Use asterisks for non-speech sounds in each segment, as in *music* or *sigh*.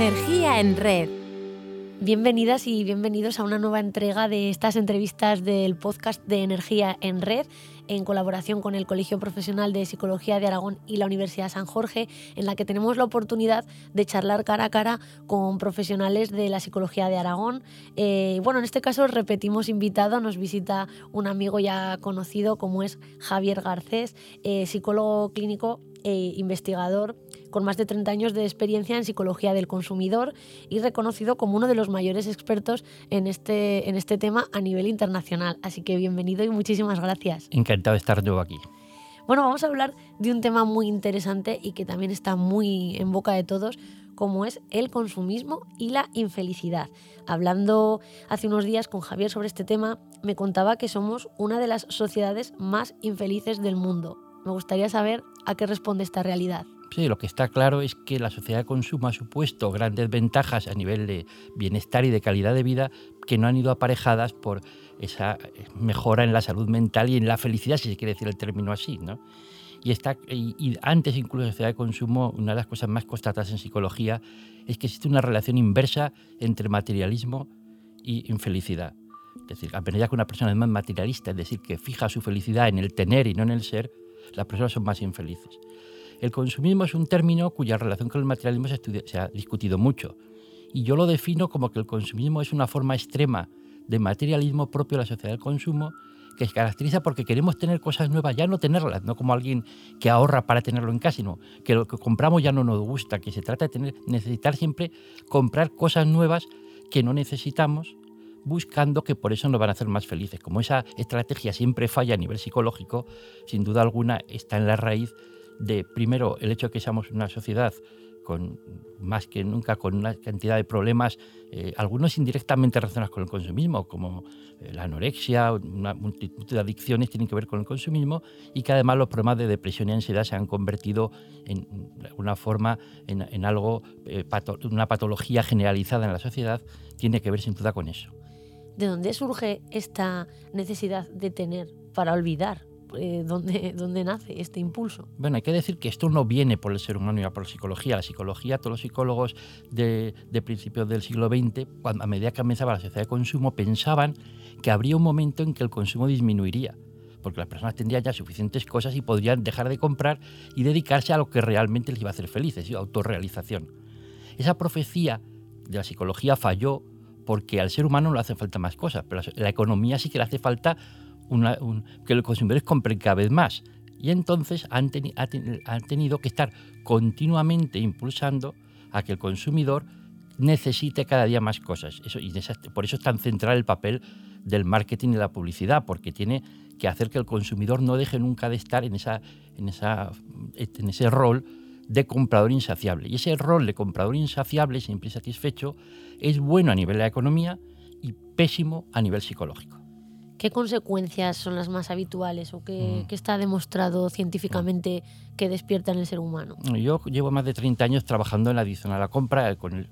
Energía en red. Bienvenidas y bienvenidos a una nueva entrega de estas entrevistas del podcast de Energía en Red en colaboración con el Colegio Profesional de Psicología de Aragón y la Universidad San Jorge, en la que tenemos la oportunidad de charlar cara a cara con profesionales de la psicología de Aragón. Eh, bueno, en este caso repetimos invitado, nos visita un amigo ya conocido como es Javier Garcés, eh, psicólogo clínico e investigador con más de 30 años de experiencia en psicología del consumidor y reconocido como uno de los mayores expertos en este, en este tema a nivel internacional. Así que bienvenido y muchísimas gracias. Encantado de estar nuevo aquí. Bueno, vamos a hablar de un tema muy interesante y que también está muy en boca de todos, como es el consumismo y la infelicidad. Hablando hace unos días con Javier sobre este tema, me contaba que somos una de las sociedades más infelices del mundo. Me gustaría saber a qué responde esta realidad. Sí, lo que está claro es que la sociedad de consumo ha supuesto grandes ventajas a nivel de bienestar y de calidad de vida que no han ido aparejadas por esa eh, mejora en la salud mental y en la felicidad, si se quiere decir el término así. ¿no? Y, está, y, antes incluso de sociedad de consumo, una de las cosas más constatadas en psicología es que existe una relación inversa entre materialismo y infelicidad. Es decir, a medida que una persona es más materialista, es decir, que fija su felicidad en el tener y no en el ser, las personas son más infelices. El consumismo es un término cuya relación con el materialismo se, ha discutido mucho. Y yo lo defino como que el consumismo es una forma extrema de materialismo propio de la sociedad del consumo que se caracteriza porque queremos tener cosas nuevas, ya no tenerlas, no como alguien que ahorra para tenerlo en casa, sino que lo que compramos ya no nos gusta, que se trata de tener, necesitar siempre comprar cosas nuevas que no necesitamos, buscando que por eso nos van a hacer más felices. Como esa estrategia siempre falla a nivel psicológico, sin duda alguna está en la raíz de, primero, el hecho de que seamos una sociedad con más que nunca con una cantidad de problemas, eh, algunos indirectamente relacionados con el consumismo, como eh, la anorexia, una multitud de adicciones tienen que ver con el consumismo, y que además los problemas de depresión y ansiedad se han convertido en una forma, en, algo, eh, una patología generalizada en la sociedad, tiene que ver sin duda con eso. ¿De dónde surge esta necesidad de tener para olvidar? Eh, *laughs* dónde, nace este impulso. Bueno, hay que decir que esto no viene por el ser humano, ni por la psicología. La psicología, todos los psicólogos de, principios del siglo XX, cuando, a medida que comenzaba la sociedad de consumo, pensaban que habría un momento en que el consumo disminuiría porque las personas tendrían ya suficientes cosas y podrían dejar de comprar y dedicarse a lo que realmente les iba a hacer felices, autorrealización. Esa profecía de la psicología falló porque al ser humano no le hace falta más cosas, pero la economía sí que le hace falta que los consumidores compren cada vez más. Y entonces han, tenido que estar continuamente impulsando a que el consumidor necesite cada día más cosas. Por eso es tan central el papel del marketing y la publicidad, porque tiene que hacer que el consumidor no deje nunca de estar en, en ese rol de comprador insaciable. Y ese rol de comprador insaciable, siempre insatisfecho, es bueno a nivel de la economía y pésimo a nivel psicológico. ¿Qué consecuencias son las más habituales o qué, mm. está demostrado científicamente que despierta en el ser humano? Yo llevo más de 30 años trabajando en la adicción a la compra. Con,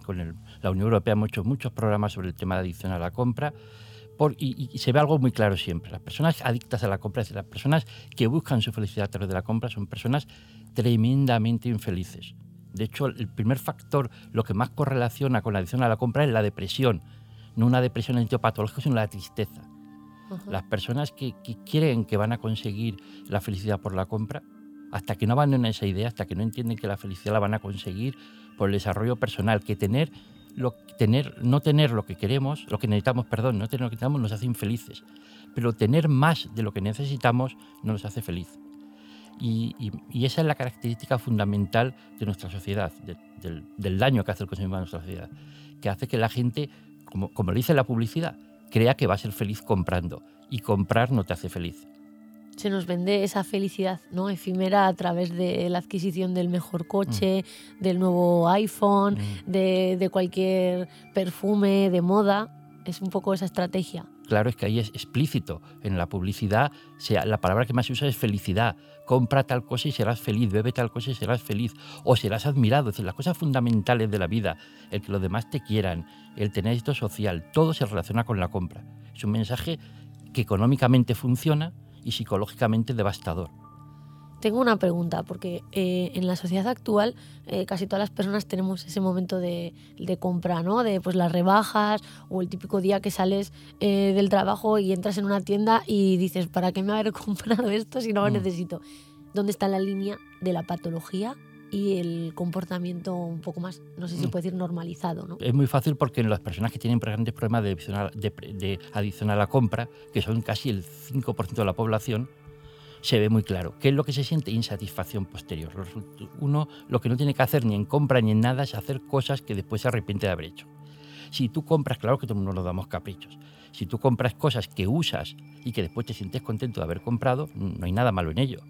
la Unión Europea hemos hecho muchos programas sobre el tema de adicción a la compra. Y, se ve algo muy claro siempre. Las personas adictas a la compra, es decir, las personas que buscan su felicidad a través de la compra, son personas tremendamente infelices. De hecho, el primer factor, lo que más correlaciona con la adicción a la compra es la depresión. No una depresión etiopatológica, sino la tristeza. Las personas que, creen que van a conseguir la felicidad por la compra, hasta que no abandonen esa idea, hasta que no entienden que la felicidad la van a conseguir por el desarrollo personal, que tener, no tener lo que queremos, lo que necesitamos, perdón, no tener lo que necesitamos nos hace infelices, pero tener más de lo que necesitamos no nos hace feliz. Y, esa es la característica fundamental de nuestra sociedad, del, daño que hace el consumo a nuestra sociedad, que hace que la gente, como, como dice la publicidad, crea que va a ser feliz comprando y comprar no te hace feliz. Se nos vende esa felicidad ¿no? efímera a través de la adquisición del mejor coche, mm. del nuevo iPhone, mm. de, de cualquier perfume de moda. Es un poco esa estrategia. Claro, es que ahí es explícito. En la publicidad, sea, la palabra que más se usa es felicidad. Compra tal cosa y serás feliz, bebe tal cosa y serás feliz, o serás admirado. Es decir, las cosas fundamentales de la vida, el que los demás te quieran, el tener éxito social, todo se relaciona con la compra. Es un mensaje que económicamente funciona y psicológicamente devastador tengo una pregunta, porque eh, en la sociedad actual eh, casi todas las personas tenemos ese momento de, compra, ¿no? De pues las rebajas o el típico día que sales eh, del trabajo y entras en una tienda y dices, ¿para qué me haber *laughs* comprado esto si no lo mm. necesito? ¿Dónde está la línea de la patología y el comportamiento un poco más, no sé si se mm. puede decir, normalizado. ¿no? Es muy fácil porque en las personas que tienen grandes problemas de, de, adición a la compra, que son casi el 5% de la población, se ve muy claro. ¿Qué es lo que se siente? Insatisfacción posterior. Uno lo que no tiene que hacer ni en compra ni en nada es hacer cosas que después se arrepiente de haber hecho. Si tú compras, claro que todo el mundo nos damos caprichos. Si tú compras cosas que usas y que después te sientes contento de haber comprado, no hay nada malo en ello.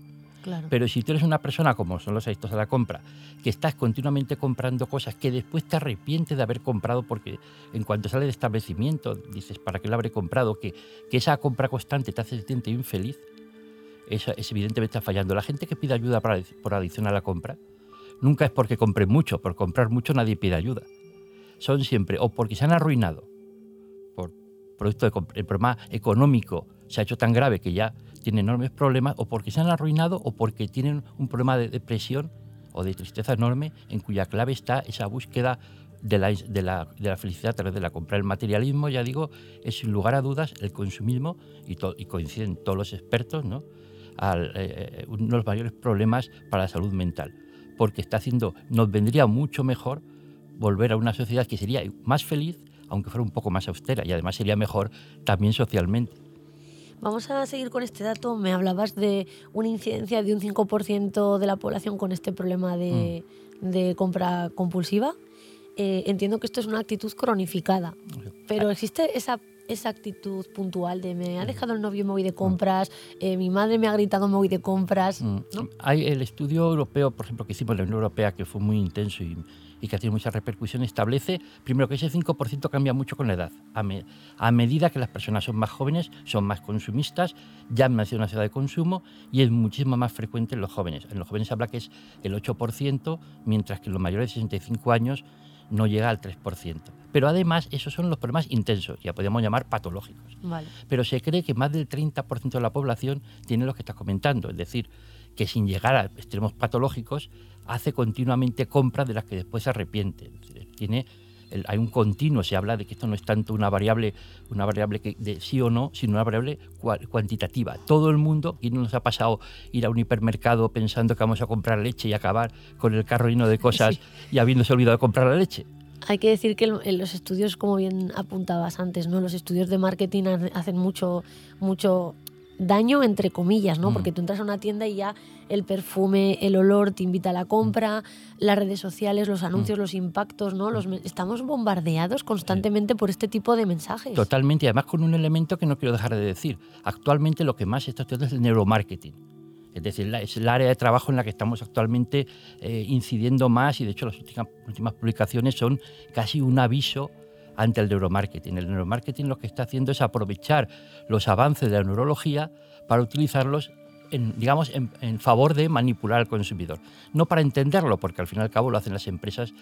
Pero si tú eres una persona, como son los adictos a la compra, que estás continuamente comprando cosas que después te arrepientes de haber comprado porque en cuanto sale de establecimiento dices, ¿para qué lo habré comprado? Que, que esa compra constante te hace sentir infeliz, eso es evidentemente está fallando. La gente que pide ayuda por adición a la compra, nunca es porque compre mucho, por comprar mucho nadie pide ayuda. Son siempre o porque se han arruinado por producto de el problema económico se ha hecho tan grave que ya tienen enormes problemas o porque se han arruinado o porque tienen un problema de depresión o de tristeza enorme en cuya clave está esa búsqueda de la, de la, de la felicidad a través de la compra. El materialismo, ya digo, es sin lugar a dudas el consumismo y, coinciden todos los expertos, ¿no? Al, eh, eh, uno de los mayores problemas para la salud mental, porque está haciendo, nos vendría mucho mejor volver a una sociedad que sería más feliz, aunque fuera un poco más austera, y además sería mejor también socialmente. Vamos a seguir con este dato. Me hablabas de una incidencia de un 5% de la población con este problema de, mm. compra compulsiva. Eh, entiendo que esto es una actitud cronificada, pero existe esa, esa actitud puntual de me ha mm. dejado el novio me voy de compras, eh, mi madre me ha gritado me voy de compras. Mm. Hay el estudio europeo, por ejemplo, que hicimos en la Unión Europea, que fue muy intenso y y que tiene mucha repercusión, establece primero que ese 5% cambia mucho con la edad. A, medida que las personas son más jóvenes, son más consumistas, ya han nacido en una ciudad de consumo y es muchísimo más frecuente en los jóvenes. En los jóvenes habla que es el 8%, mientras que en los mayores de 65 años no llega al 3%. Pero además, esos son los problemas intensos, ya podríamos llamar patológicos. Pero se cree que más del 30% de la población tiene lo que estás comentando, es decir, que sin llegar a extremos patológicos, hace continuamente compras de las que después se arrepiente. Tiene, hay un continuo, se habla de que esto no es tanto una variable, una variable que de sí o no, sino una variable cuantitativa. Todo el mundo, y no nos ha pasado ir a un hipermercado pensando que vamos a comprar leche y acabar con el carro lleno de cosas *laughs* y habiéndose olvidado de comprar la leche. Hay que decir que en los estudios, como bien apuntabas antes, ¿no? los estudios de marketing hacen mucho, mucho daño entre comillas, ¿no? Mm. Porque tú entras a una tienda y ya el perfume, el olor te invita a la compra, las redes sociales, los anuncios, mm. los impactos, ¿no? Los, estamos bombardeados constantemente por este tipo de mensajes. Totalmente, y además con un elemento que no quiero dejar de decir. Actualmente lo que más se está estudiando es el neuromarketing. Es decir, es el área de trabajo en la que estamos actualmente eh, incidiendo más y de hecho las últimas, últimas publicaciones son casi un aviso ante el neuromarketing. El neuromarketing lo que está haciendo es aprovechar los avances de la neurología para utilizarlos en, digamos, en, favor de manipular al consumidor. No para entenderlo, porque al fin y al cabo lo hacen las empresas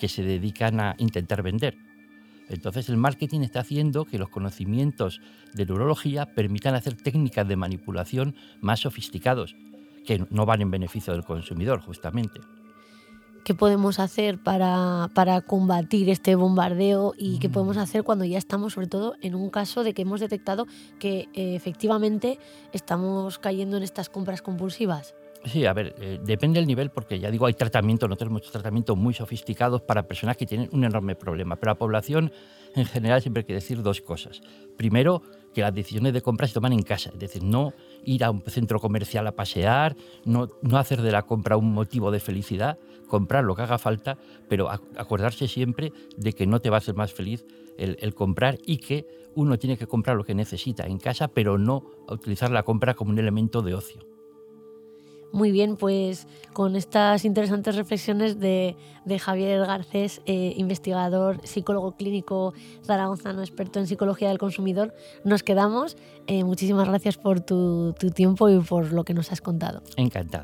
que se dedican a intentar vender. Entonces el marketing está haciendo que los conocimientos de neurología permitan hacer técnicas de manipulación más sofisticados, que no van en beneficio del consumidor, justamente qué podemos hacer para, para, combatir este bombardeo y qué podemos mm. hacer cuando ya estamos, sobre todo, en un caso de que hemos detectado que eh, efectivamente estamos cayendo en estas compras compulsivas. Sí, a ver, eh, depende del nivel, porque ya digo, hay tratamientos, nosotros tenemos tratamientos muy sofisticados para personas que tienen un enorme problema, pero la población en general siempre hay que decir dos cosas. Primero, que las decisiones de compra se toman en casa, es decir, no ir a un centro comercial a pasear, no, no hacer de la compra un motivo de felicidad, comprar lo que haga falta, pero acordarse siempre de que no te va a hacer más feliz el, el comprar y que uno tiene que comprar lo que necesita en casa, pero no utilizar la compra como un elemento de ocio. Muy bien, pues con estas interesantes reflexiones de, Javier Garcés, eh, investigador, psicólogo clínico zaragozano, experto en psicología del consumidor, nos quedamos. Eh, muchísimas gracias por tu tiempo y por lo que nos has contado. Encantado.